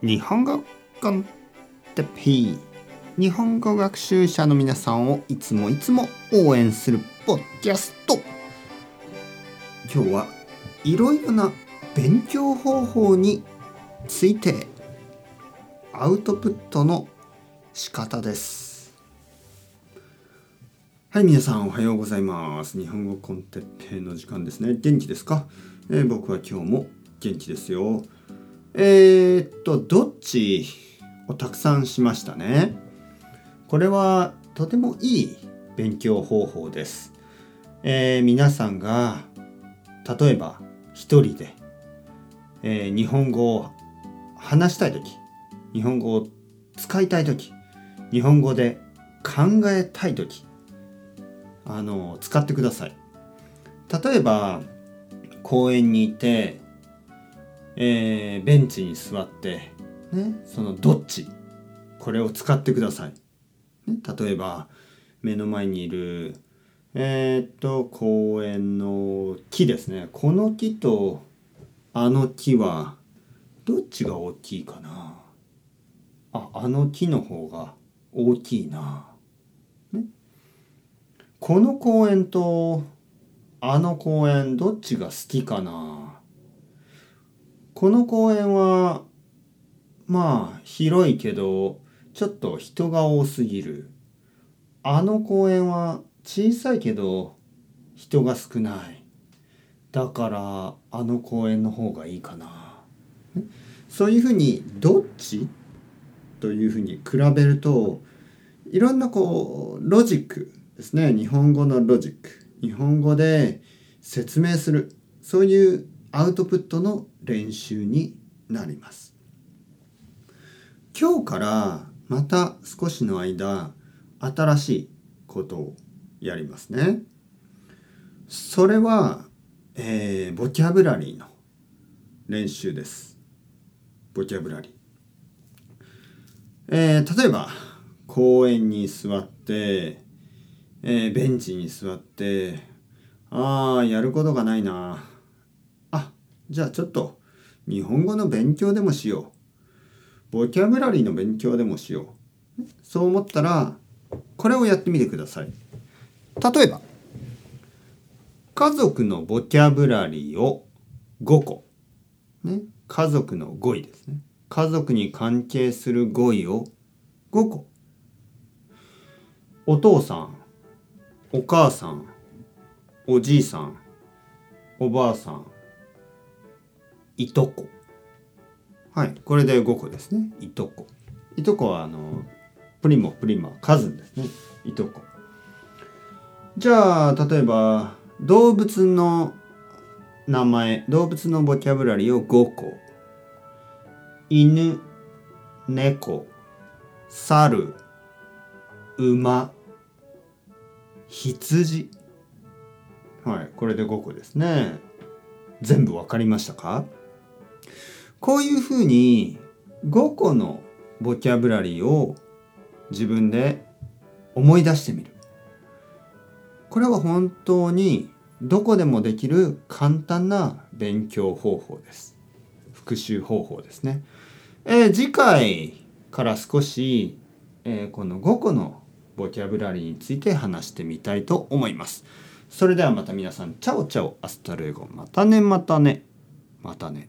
日本語コンテッペイ日本語学習者の皆さんをいつもいつも応援するポッキャスト。今日はいろいろな勉強方法についてアウトプットの仕方です。はい皆さんおはようございます。日本語コンテッペイの時間ですね。元気ですか、えー僕は今日も元気ですよ。えー、っとどっちをたくさんしましたね？これはとてもいい勉強方法です、えー皆さんが例えば一人で、えー日本語を話したい時日本語を使いたい時日本語で考えたい時あの使ってください。例えば公園にいて、えーベンチに座って、ね、そのどっちこれを使ってください、ね、例えば目の前にいるえーっと公園の木ですね。この木とあの木はどっちが大きいかな？ああの木の方が大きいな、ね、この公園とあの公園どっちが好きかな？この公園はまあ広いけどちょっと人が多すぎる。あの公園は小さいけど人が少ない。だからあの公園の方がいいかな。そういうふうにどっちというふうに比べるといろんなこうロジックですね。日本語のロジック。日本語で説明する。そういうアウトプットの練習になります。今日からまた少しの間新しいことをやりますね。それは、えーボキャブラリーの練習です。ボキャブラリー。えー例えば公園に座って、えーベンチに座ってああやることがないな。じゃあちょっと日本語の勉強でもしよう。ボキャブラリーの勉強でもしよう。そう思ったらこれをやってみてください。例えば家族のボキャブラリーを5個。ね。家族の語彙ですね。家族に関係する語彙を5個。お父さんお母さんおじいさんおばあさんいとこ。はい。これで5個ですね。いとこ。いとこはあのプリモプリマカズンですね。いとこ。じゃあ例えば動物の名前動物のボキャブラリーを5個。犬猫猿馬羊。はい。これで5個ですね。全部わかりましたか？こういうふうに5個のボキャブラリーを自分で思い出してみる。これは本当にどこでもできる簡単な勉強方法です。復習方法ですね、えー次回から少し、えーこの5個のボキャブラリーについて話してみたいと思います。それではまた皆さん chao chao hasta luego またねまたねまたね。